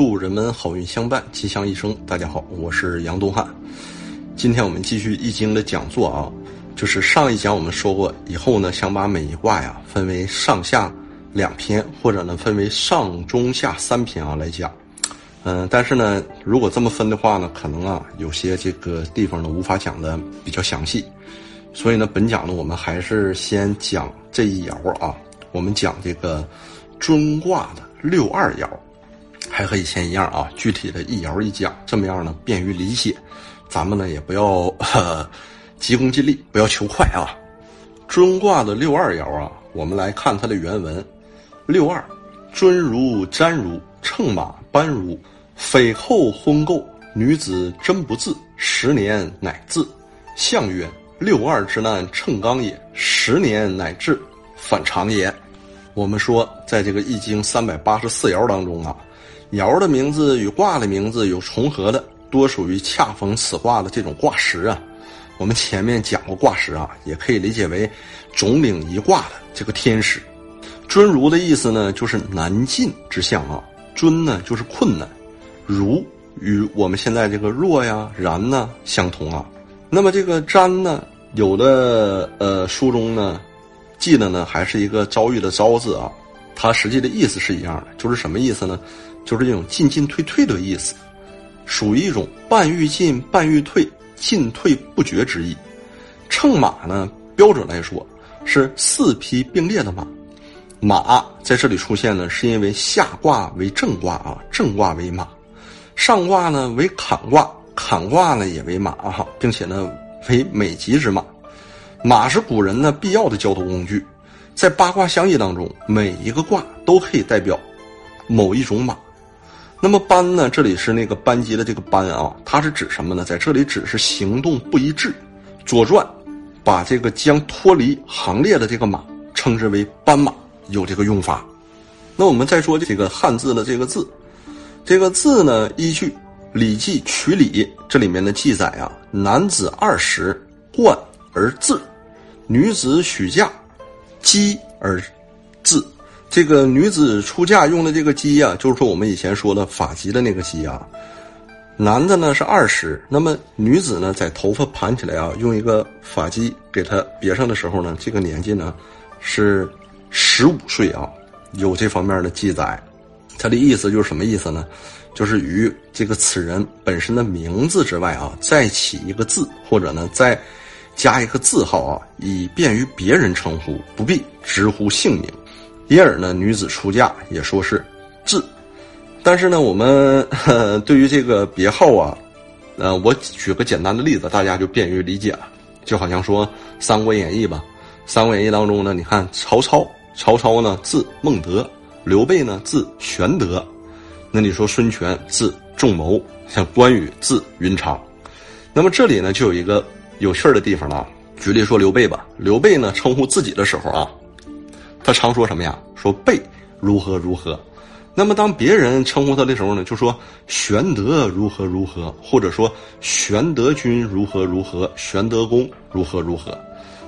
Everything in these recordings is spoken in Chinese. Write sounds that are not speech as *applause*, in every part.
祝人们好运相伴，吉祥一生。大家好，我是杨东汉。今天我们继续易经的讲座啊，就是上一讲我们说过，以后呢想把每一卦呀分为上下两篇，或者呢分为上中下三篇啊来讲。嗯，但是呢，如果这么分的话呢，可能啊有些这个地方呢无法讲的比较详细，所以呢，本讲呢我们还是先讲这一爻啊，我们讲这个中卦的六二爻。还和以前一样啊，具体的一爻一讲，这么样呢便于理解。咱们呢也不要急功近利，不要求快啊。尊卦的六二爻啊，我们来看它的原文：六二，尊如瞻如，乘马班如，匪后婚媾，女子真不自，十年乃至。象曰：六二之难，乘刚也；十年乃至，反常也。我们说，在这个易经三百八十四爻当中啊。爻的名字与卦的名字有重合的，多属于恰逢此卦的这种卦时啊。我们前面讲过卦时啊，也可以理解为总领一卦的这个天使。尊儒的意思呢，就是难进之象啊。尊呢，就是困难。儒与我们现在这个若呀、然呢相同啊。那么这个瞻呢，有的呃书中呢记的呢还是一个遭遇的遭字啊。它实际的意思是一样的，就是什么意思呢？就是这种进进退退的意思，属于一种半欲进半欲退、进退不绝之意。乘马呢，标准来说是四匹并列的马。马在这里出现呢，是因为下卦为正卦啊，正卦为马；上卦呢为坎卦，坎卦呢也为马哈，并且呢为美吉之马。马是古人呢必要的交通工具，在八卦相易当中，每一个卦都可以代表某一种马。那么班呢？这里是那个班级的这个班啊，它是指什么呢？在这里指是行动不一致。《左传》把这个将脱离行列的这个马称之为斑马，有这个用法。那我们再说这个汉字的这个字，这个字呢，依据《礼记·曲礼》这里面的记载啊，男子二十，冠而字；女子许嫁，姬而字。这个女子出嫁用的这个髻呀，就是说我们以前说的发髻的那个髻啊。男的呢是二十，那么女子呢在头发盘起来啊，用一个发髻给她别上的时候呢，这个年纪呢是十五岁啊，有这方面的记载。他的意思就是什么意思呢？就是与这个此人本身的名字之外啊，再起一个字，或者呢再加一个字号啊，以便于别人称呼，不必直呼姓名。因而呢，女子出嫁也说是“字”，但是呢，我们对于这个别号啊，呃，我举个简单的例子，大家就便于理解了。就好像说《三国演义》吧，《三国演义》当中呢，你看曹操，曹操呢字孟德，刘备呢字玄德，那你说孙权字仲谋，像关羽字云长，那么这里呢就有一个有趣儿的地方了。举例说刘备吧，刘备呢称呼自己的时候啊。他常说什么呀？说备如何如何。那么当别人称呼他的时候呢，就说玄德如何如何，或者说玄德君如何如何，玄德公如何如何。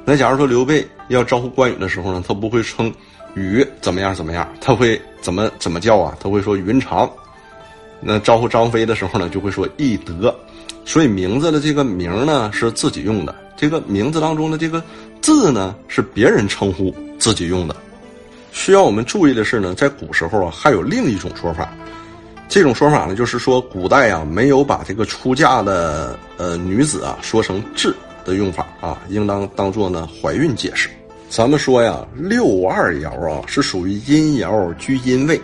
那假如说刘备要招呼关羽的时候呢，他不会称羽怎么样怎么样，他会怎么怎么叫啊？他会说云长。那招呼张飞的时候呢，就会说翼德。所以名字的这个名呢是自己用的，这个名字当中的这个字呢是别人称呼自己用的。需要我们注意的是呢，在古时候啊，还有另一种说法。这种说法呢，就是说古代啊，没有把这个出嫁的呃女子啊说成“至”的用法啊，应当当做呢怀孕解释。咱们说呀，六二爻啊是属于阴爻居阴位，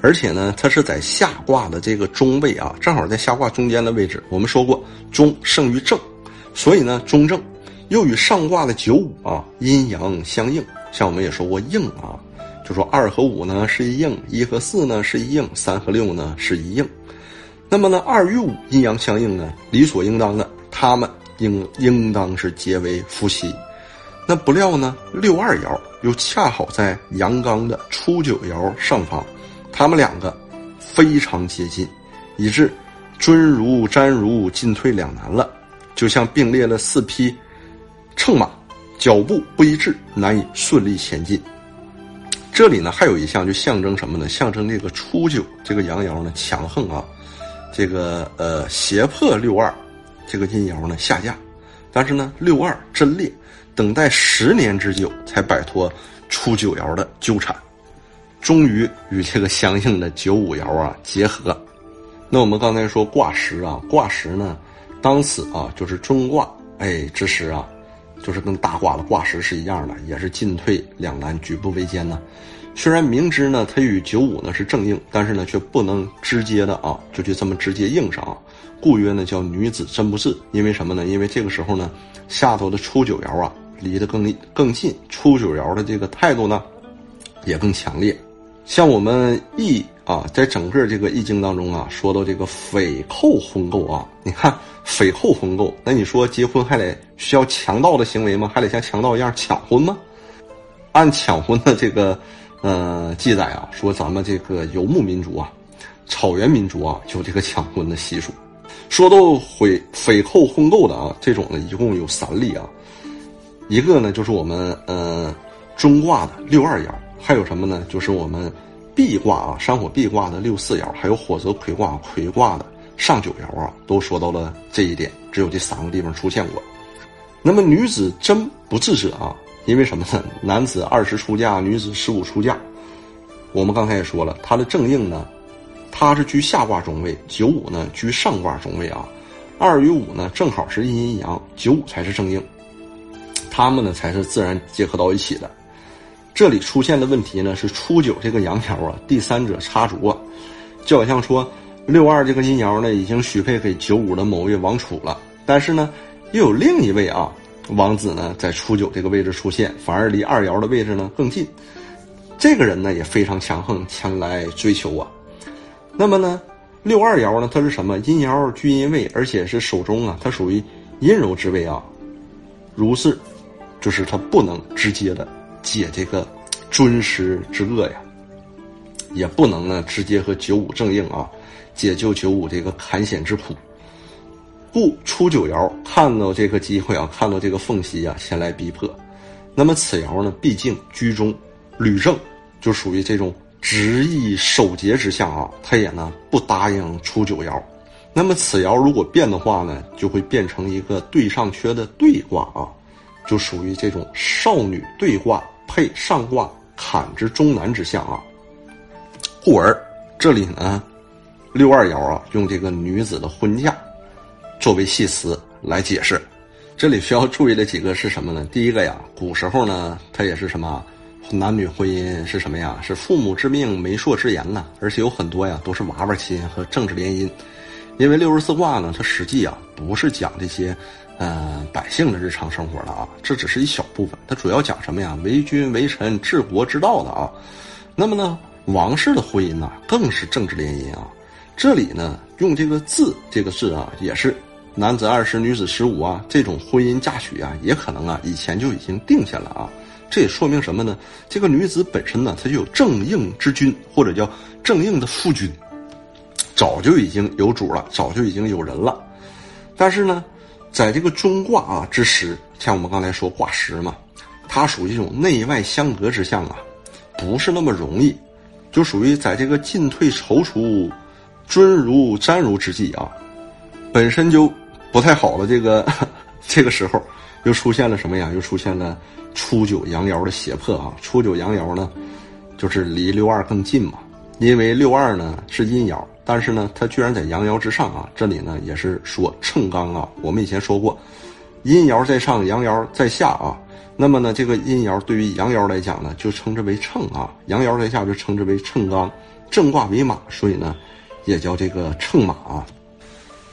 而且呢，它是在下卦的这个中位啊，正好在下卦中间的位置。我们说过，中胜于正，所以呢，中正又与上卦的九五啊阴阳相应。像我们也说过应啊，就说二和五呢是一应，一和四呢是一应，三和六呢是一应。那么呢，二与五阴阳相应呢，理所应当的，他们应应当是结为夫妻。那不料呢，六二爻又恰好在阳刚的初九爻上方，他们两个非常接近，以致尊如瞻如进退两难了，就像并列了四匹乘马。脚步不一致，难以顺利前进。这里呢还有一项就象征什么呢？象征这个初九这个阳爻呢强横啊，这个呃胁迫六二这个阴爻呢下降，但是呢六二贞烈，等待十年之久才摆脱初九爻的纠缠，终于与这个相应的九五爻啊结合。那我们刚才说卦时啊，卦时呢，当此啊就是中卦哎之时啊。就是跟大卦的卦时是一样的，也是进退两难，举步维艰呢。虽然明知呢它与九五呢是正应，但是呢却不能直接的啊就去这么直接应上啊。故曰呢叫女子真不是，因为什么呢？因为这个时候呢下头的初九爻啊离得更更近，初九爻的这个态度呢也更强烈。像我们易啊，在整个这个易经当中啊，说到这个匪寇婚媾啊，你看。匪寇婚媾，那你说结婚还得需要强盗的行为吗？还得像强盗一样抢婚吗？按抢婚的这个呃记载啊，说咱们这个游牧民族啊，草原民族啊，有这个抢婚的习俗。说到匪匪寇婚媾的啊，这种呢一共有三例啊，一个呢就是我们呃中卦的六二爻，还有什么呢？就是我们壁卦啊山火壁卦的六四爻，还有火泽葵卦葵卦的。上九爻啊，都说到了这一点，只有这三个地方出现过。那么女子真不智者啊，因为什么呢？男子二十出嫁，女子十五出嫁。我们刚才也说了，它的正应呢，它是居下卦中位，九五呢居上卦中位啊。二与五呢正好是阴阴阳，九五才是正应，他们呢才是自然结合到一起的。这里出现的问题呢是初九这个阳爻啊，第三者插足啊，就好像说。六二这个阴爻呢，已经许配给九五的某位王储了，但是呢，又有另一位啊王子呢，在初九这个位置出现，反而离二爻的位置呢更近。这个人呢也非常强横，前来追求啊。那么呢，六二爻呢，它是什么？阴爻居阴位，而且是手中啊，它属于阴柔之位啊。如是，就是他不能直接的解这个尊师之恶呀，也不能呢直接和九五正应啊。解救九五这个坎险之苦，故初九爻看到这个机会啊，看到这个缝隙啊，先来逼迫。那么此爻呢，毕竟居中履正，就属于这种执意守节之象啊。他也呢不答应初九爻。那么此爻如果变的话呢，就会变成一个对上缺的对卦啊，就属于这种少女对卦配上卦坎之中难之象啊。故而这里呢。六二爻啊，用这个女子的婚嫁作为系词来解释。这里需要注意的几个是什么呢？第一个呀，古时候呢，它也是什么男女婚姻是什么呀？是父母之命、媒妁之言呢，而且有很多呀都是娃娃亲和政治联姻。因为六十四卦呢，它实际啊不是讲这些呃百姓的日常生活的啊，这只是一小部分。它主要讲什么呀？为君为臣、治国之道的啊。那么呢，王室的婚姻呢，更是政治联姻啊。这里呢，用这个“字”这个字啊，也是男子二十，女子十五啊，这种婚姻嫁娶啊，也可能啊，以前就已经定下了啊。这也说明什么呢？这个女子本身呢，她就有正应之君，或者叫正应的夫君，早就已经有主了，早就已经有人了。但是呢，在这个中卦啊之时，像我们刚才说卦时嘛，它属于这种内外相隔之象啊，不是那么容易，就属于在这个进退踌躇。尊如瞻如之际啊，本身就不太好的这个这个时候，又出现了什么呀？又出现了初九阳爻的胁迫啊！初九阳爻呢，就是离六二更近嘛。因为六二呢是阴爻，但是呢它居然在阳爻之上啊。这里呢也是说秤刚啊。我们以前说过，阴爻在上，阳爻在下啊。那么呢这个阴爻对于阳爻来讲呢，就称之为秤啊；阳爻在下就称之为秤刚。正卦为马，所以呢。也叫这个秤马啊，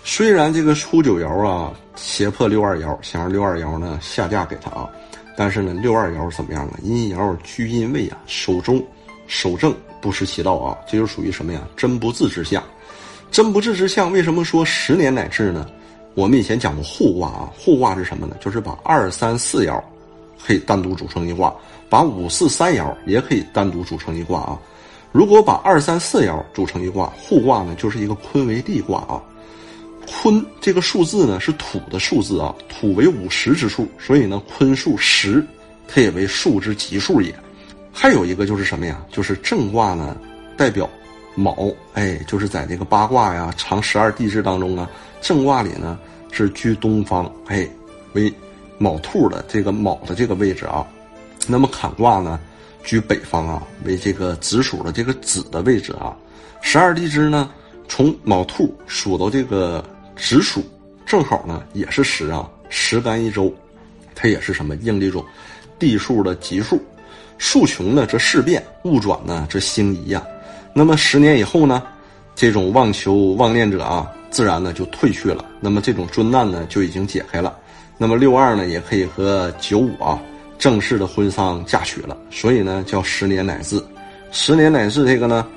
虽然这个初九爻啊胁迫六二爻，想让六二爻呢下嫁给他啊，但是呢六二爻怎么样啊？阴爻居阴位啊，守中守正，不失其道啊，这就属于什么呀？真不治之相，真不治之相。为什么说十年乃至呢？我们以前讲过互卦啊，互卦是什么呢？就是把二三四爻可以单独组成一卦，把五四三爻也可以单独组成一卦啊。如果把二三四爻组成一卦，互卦呢就是一个坤为地卦啊。坤这个数字呢是土的数字啊，土为五十之数，所以呢坤数十，它也为数之极数也。还有一个就是什么呀？就是正卦呢，代表卯，哎，就是在这个八卦呀、长十二地支当中啊，正卦里呢是居东方，哎，为卯兔的这个卯的这个位置啊。那么坎卦呢，居北方啊，为这个子鼠的这个子的位置啊。十二地支呢，从卯兔数到这个子鼠，正好呢也是十啊，十干一周，它也是什么应这种地数的吉数。数穷呢，则事变；物转呢，则星移呀。那么十年以后呢，这种妄求妄念者啊，自然呢就退去了。那么这种尊难呢，就已经解开了。那么六二呢，也可以和九五啊正式的婚丧嫁娶了。所以呢，叫十年乃至。十年乃至这个呢，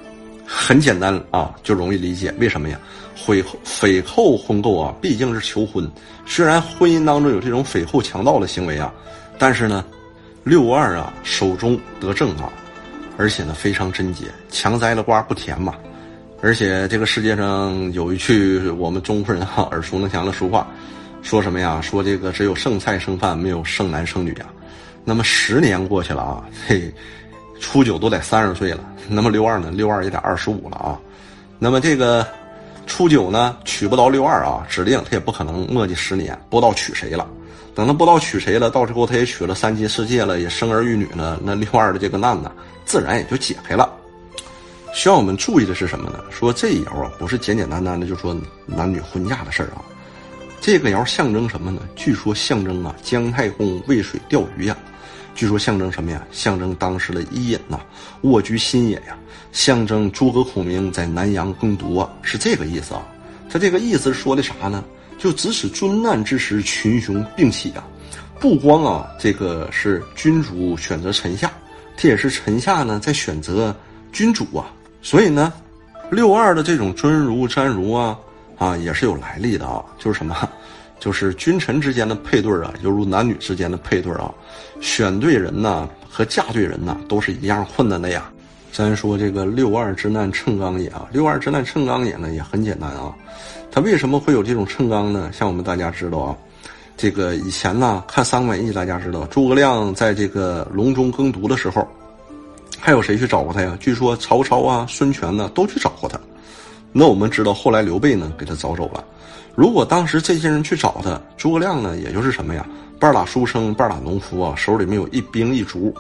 很简单啊，就容易理解。为什么呀？匪后匪后婚购啊，毕竟是求婚。虽然婚姻当中有这种匪后强盗的行为啊，但是呢。六二啊，手中得正啊，而且呢非常贞洁，强摘了瓜不甜嘛。而且这个世界上有一句我们中国人哈 *laughs* 耳熟能详的俗话，说什么呀？说这个只有剩菜剩饭，没有剩男剩女啊。那么十年过去了啊，嘿，初九都得三十岁了，那么六二呢？六二也得二十五了啊。那么这个初九呢，娶不到六二啊，指定他也不可能磨叽十年，不知道娶谁了。等他不知道娶谁了，到时候他也娶了三妻四妾了，也生儿育女了，那六二的这个难呢，自然也就解开了。需要我们注意的是什么呢？说这一爻啊，不是简简单单的就说男女婚嫁的事儿啊。这个爻象征什么呢？据说象征啊，姜太公渭水钓鱼呀。据说象征什么呀？象征当时的伊尹呐，卧居新野呀。象征诸葛孔明在南阳耕读啊，是这个意思啊。他这个意思说的啥呢？就指使尊难之时，群雄并起啊！不光啊，这个是君主选择臣下，这也是臣下呢在选择君主啊。所以呢，六二的这种尊儒瞻儒啊，啊也是有来历的啊。就是什么，就是君臣之间的配对啊，犹如男女之间的配对啊。选对人呢和嫁对人呢都是一样困难的呀。咱说这个六二之难称刚也啊，六二之难称刚也呢也很简单啊。他为什么会有这种称刚呢？像我们大家知道啊，这个以前呢看《三国演义》，大家知道诸葛亮在这个隆中耕读的时候，还有谁去找过他呀？据说曹操啊、孙权呢都去找过他。那我们知道后来刘备呢给他找走了。如果当时这些人去找他，诸葛亮呢也就是什么呀？半拉书生，半拉农夫啊，手里没有一兵一卒。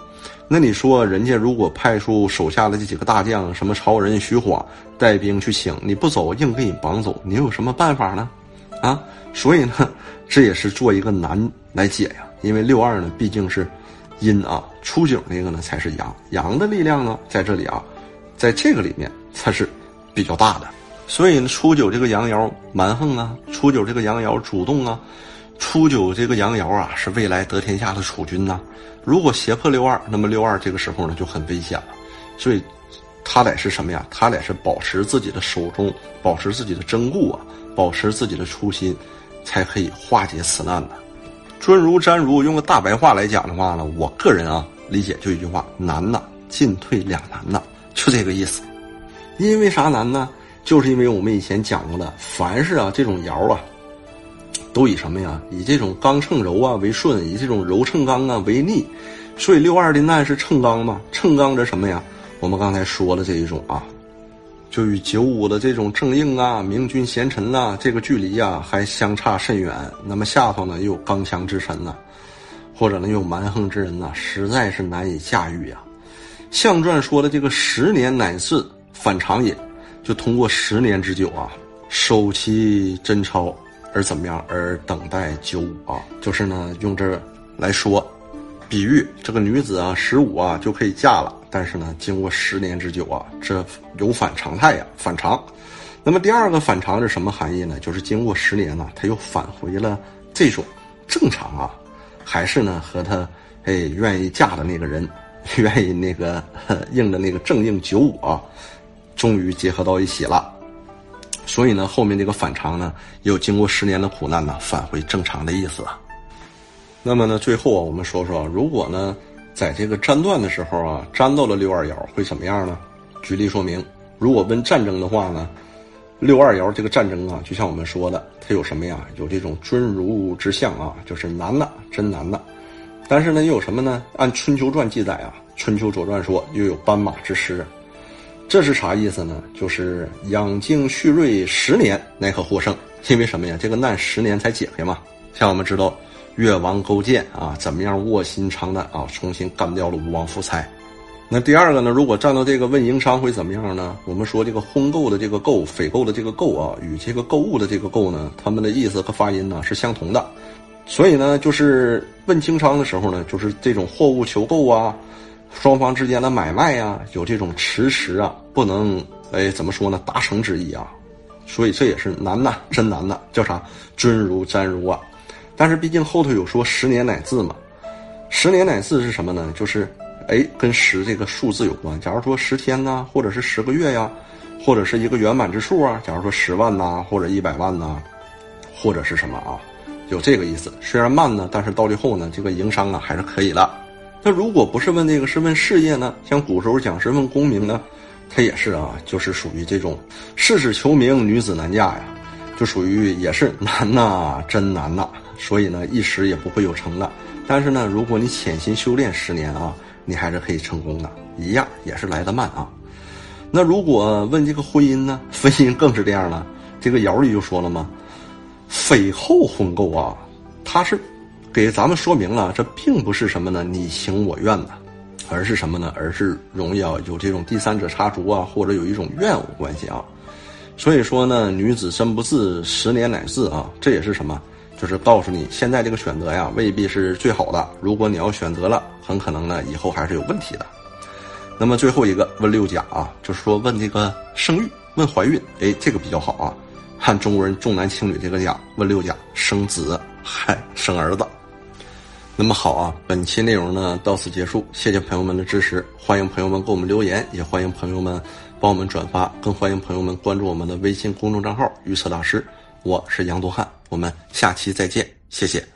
那你说，人家如果派出手下的这几个大将，什么曹仁、徐晃带兵去请，你不走，硬给你绑走，你有什么办法呢？啊，所以呢，这也是做一个难来解呀。因为六二呢毕竟是阴啊，出九那个呢才是阳，阳的力量呢在这里啊，在这个里面它是比较大的。所以呢，初九这个阳爻蛮横啊，初九这个阳爻主动啊。初九这个阳爻啊，是未来得天下的储君呐。如果胁迫六二，那么六二这个时候呢就很危险了。所以，他得是什么呀？他得是保持自己的手中，保持自己的贞固啊，保持自己的初心，才可以化解此难的。尊儒瞻儒，用个大白话来讲的话呢，我个人啊理解就一句话：难呐，进退两难呐，就这个意思。因为啥难呢？就是因为我们以前讲过的，凡是啊这种爻啊。都以什么呀？以这种刚秤柔啊为顺，以这种柔秤刚啊为逆，所以六二的难是秤刚嘛？秤刚着什么呀？我们刚才说了这一种啊，就与九五的这种正应啊、明君贤臣呐，这个距离呀还相差甚远。那么下头呢又有刚强之臣呐，或者呢又有蛮横之人呐，实在是难以驾驭呀。象传说的这个十年乃至反常也，就通过十年之久啊，收其贞操。而怎么样？而等待九五啊，就是呢，用这来说，比喻这个女子啊，十五啊就可以嫁了。但是呢，经过十年之久啊，这有反常态呀，反常。那么第二个反常是什么含义呢？就是经过十年呢，他又返回了这种正常啊，还是呢和他哎愿意嫁的那个人，*laughs* 愿意那个 *laughs* 应的那个正应九五啊，终于结合到一起了。所以呢，后面这个反常呢，又经过十年的苦难呢，返回正常的意思啊。那么呢，最后啊，我们说说，如果呢，在这个占断的时候啊，占到了六二爻，会怎么样呢？举例说明，如果问战争的话呢，六二爻这个战争啊，就像我们说的，它有什么呀？有这种尊儒之象啊，就是难的，真难的。但是呢，又有什么呢？按《春秋传》记载啊，春秋左传说又有斑马之师，这是啥意思呢？就是养精蓄锐十年乃可获胜，因为什么呀？这个难十年才解开嘛。像我们知道越王勾践啊，怎么样卧薪尝胆啊，重新干掉了吴王夫差。那第二个呢？如果站到这个问营商会怎么样呢？我们说这个婚购的这个购，匪购的这个购啊，与这个购物的这个购呢，他们的意思和发音呢是相同的。所以呢，就是问经商的时候呢，就是这种货物求购啊，双方之间的买卖呀，有这种迟迟啊，不能哎怎么说呢，达成之意啊。所以这也是难呐，真难呐，叫啥？尊如瞻如啊。但是毕竟后头有说十年乃至嘛，十年乃至是什么呢？就是。哎，跟十这个数字有关。假如说十天呐，或者是十个月呀，或者是一个圆满之数啊。假如说十万呐，或者一百万呐，或者是什么啊，有这个意思。虽然慢呢，但是到最后呢，这个营商啊还是可以的。那如果不是问这个，是问事业呢？像古时候讲是问功名呢，他也是啊，就是属于这种世事求名，女子难嫁呀，就属于也是难呐，真难呐。所以呢，一时也不会有成的。但是呢，如果你潜心修炼十年啊。你还是可以成功的，一样也是来得慢啊。那如果问这个婚姻呢？婚姻更是这样了。这个爻里就说了嘛，匪后婚购啊，他是给咱们说明了，这并不是什么呢你情我愿的，而是什么呢？而是容易啊有这种第三者插足啊，或者有一种怨恶关系啊。所以说呢，女子身不自，十年乃至啊，这也是什么？就是告诉你，现在这个选择呀，未必是最好的。如果你要选择了，很可能呢，以后还是有问题的。那么最后一个问六甲啊，就是说问这个生育，问怀孕，哎，这个比较好啊。看中国人重男轻女这个讲，问六甲生子，嗨，生儿子。那么好啊，本期内容呢到此结束，谢谢朋友们的支持，欢迎朋友们给我们留言，也欢迎朋友们帮我们转发，更欢迎朋友们关注我们的微信公众账号“预测大师”。我是杨多汉，我们下期再见，谢谢。